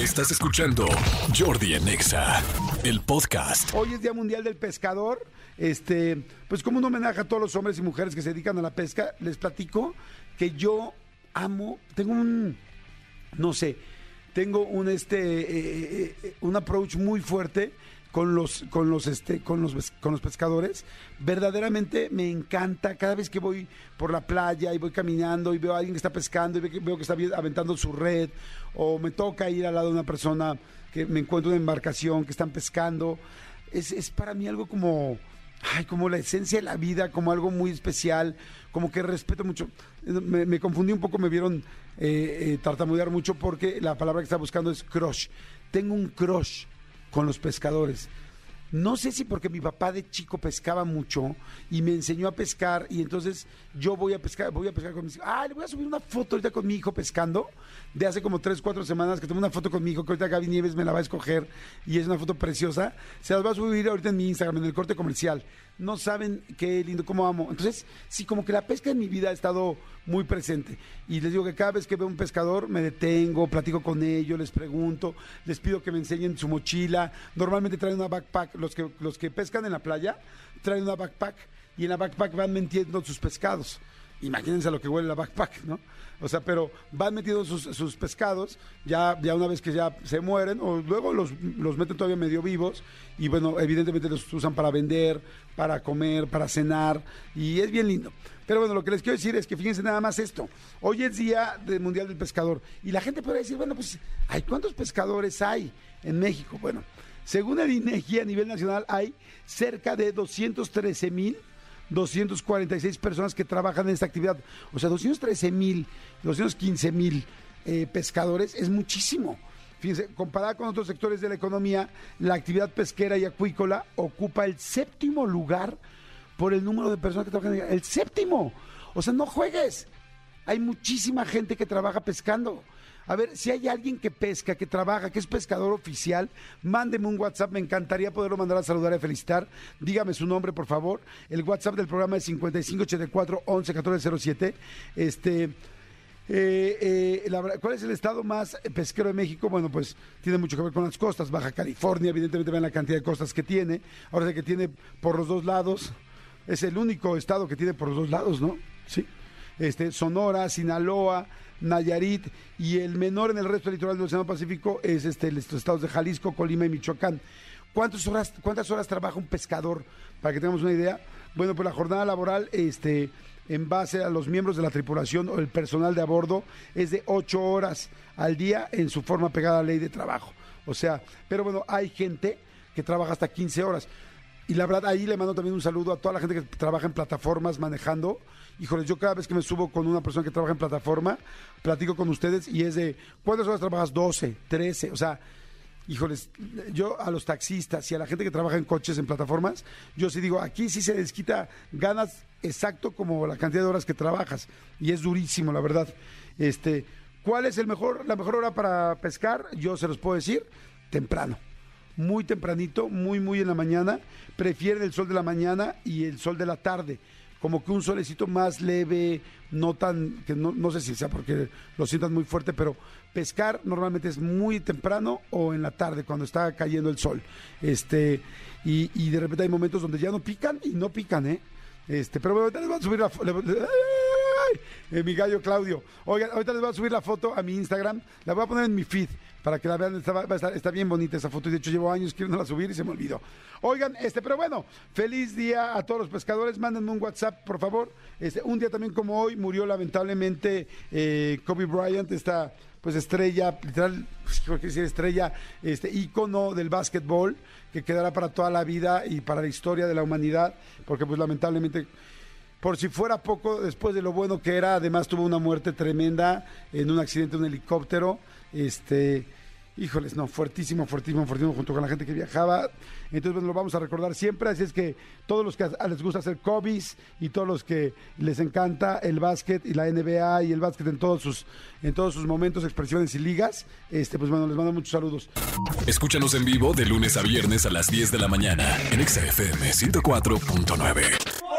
Estás escuchando Jordi en Exa, el podcast. Hoy es Día Mundial del Pescador. Este, pues como un homenaje a todos los hombres y mujeres que se dedican a la pesca, les platico que yo amo, tengo un, no sé, tengo un este, eh, eh, un approach muy fuerte con los con los este con los con los pescadores verdaderamente me encanta cada vez que voy por la playa y voy caminando y veo a alguien que está pescando y veo que, está aventando su red o me toca ir al lado de una persona que me encuentro en una embarcación que están pescando es, es para mí algo como ay, como la esencia de la vida, como algo muy especial, como que respeto mucho. Me, confundí un poco, me vieron eh, eh, tartamudear mucho porque la palabra que estaba buscando es crush. Tengo un crush con los pescadores. No sé si porque mi papá de chico pescaba mucho y me enseñó a pescar y entonces yo voy a pescar, voy a pescar con mis hijos. Ah, le voy a subir una foto ahorita con mi hijo pescando de hace como tres, cuatro semanas que tomé una foto con mi hijo que ahorita Gaby Nieves me la va a escoger y es una foto preciosa. Se las va a subir ahorita en mi Instagram, en el corte comercial. No saben qué lindo, cómo amo. Entonces, sí, como que la pesca en mi vida ha estado muy presente. Y les digo que cada vez que veo un pescador me detengo, platico con ellos, les pregunto, les pido que me enseñen su mochila. Normalmente traen una backpack. Los que, los que pescan en la playa traen una backpack y en la backpack van metiendo sus pescados. Imagínense lo que huele la backpack, ¿no? O sea, pero van metiendo sus, pescados, ya, ya una vez que ya se mueren, o luego los, los meten todavía medio vivos, y bueno, evidentemente los usan para vender, para comer, para cenar, y es bien lindo. Pero bueno, lo que les quiero decir es que fíjense nada más esto. Hoy es Día del Mundial del Pescador, y la gente puede decir, bueno, pues, ¿hay cuántos pescadores hay en México? Bueno, según el INEGI a nivel nacional hay cerca de 213 mil 246 personas que trabajan en esta actividad. O sea, 213 mil, 215 mil eh, pescadores es muchísimo. Fíjense, comparada con otros sectores de la economía, la actividad pesquera y acuícola ocupa el séptimo lugar por el número de personas que trabajan. El séptimo. O sea, no juegues. Hay muchísima gente que trabaja pescando. A ver, si hay alguien que pesca, que trabaja, que es pescador oficial, mándeme un WhatsApp. Me encantaría poderlo mandar a saludar y felicitar. Dígame su nombre, por favor. El WhatsApp del programa es 5584 111407. Este. eh, eh, la ¿Cuál es el estado más pesquero de México? Bueno, pues tiene mucho que ver con las costas. Baja California, evidentemente, ven la cantidad de costas que tiene. Ahora sé que tiene por los dos lados. Es el único estado que tiene por los dos lados, ¿no? Sí este, Sonora, Sinaloa, Nayarit y el menor en el resto del litoral del Océano Pacífico es este, los estados de Jalisco, Colima y Michoacán. ¿Cuántas horas, ¿Cuántas horas trabaja un pescador? Para que tengamos una idea. Bueno, pues la jornada laboral, este, en base a los miembros de la tripulación o el personal de a bordo, es de ocho horas al día en su forma pegada a la ley de trabajo. O sea, pero bueno, hay gente que trabaja hasta 15 horas. Y la verdad, ahí le mando también un saludo a toda la gente que trabaja en plataformas manejando. Híjoles, yo cada vez que me subo con una persona que trabaja en plataforma, platico con ustedes y es de, ¿cuántas horas trabajas? 12, 13, o sea, híjoles, yo a los taxistas y a la gente que trabaja en coches, en plataformas, yo sí digo, aquí sí se les quita ganas exacto como la cantidad de horas que trabajas. Y es durísimo, la verdad. Este, ¿cuál es el mejor, la mejor hora para pescar? Yo se los puedo decir, temprano muy tempranito, muy, muy en la mañana. Prefieren el sol de la mañana y el sol de la tarde. Como que un solecito más leve, no tan, que no, no sé si sea porque lo sientan muy fuerte, pero pescar normalmente es muy temprano o en la tarde, cuando está cayendo el sol. Este, y, y de repente hay momentos donde ya no pican y no pican, ¿eh? Este, pero les voy a subir la. Eh, mi gallo Claudio. Oigan, ahorita les voy a subir la foto a mi Instagram. La voy a poner en mi feed para que la vean. Está, a bien bonita esa foto. De hecho, llevo años queriéndola subir y se me olvidó. Oigan, este, pero bueno, feliz día a todos los pescadores. Mándenme un WhatsApp, por favor. Este, un día también como hoy murió lamentablemente eh, Kobe Bryant, esta pues estrella, literal, pues, decir estrella, este ícono del básquetbol que quedará para toda la vida y para la historia de la humanidad, porque pues lamentablemente por si fuera poco, después de lo bueno que era, además tuvo una muerte tremenda en un accidente de un helicóptero. Este, híjoles, no, fuertísimo, fuertísimo, fuertísimo, junto con la gente que viajaba. Entonces, bueno, lo vamos a recordar siempre. Así es que todos los que les gusta hacer cobis y todos los que les encanta el básquet y la NBA y el básquet en todos sus, en todos sus momentos, expresiones y ligas, este, pues bueno, les mando muchos saludos. Escúchanos en vivo de lunes a viernes a las 10 de la mañana en Exa FM 104.9.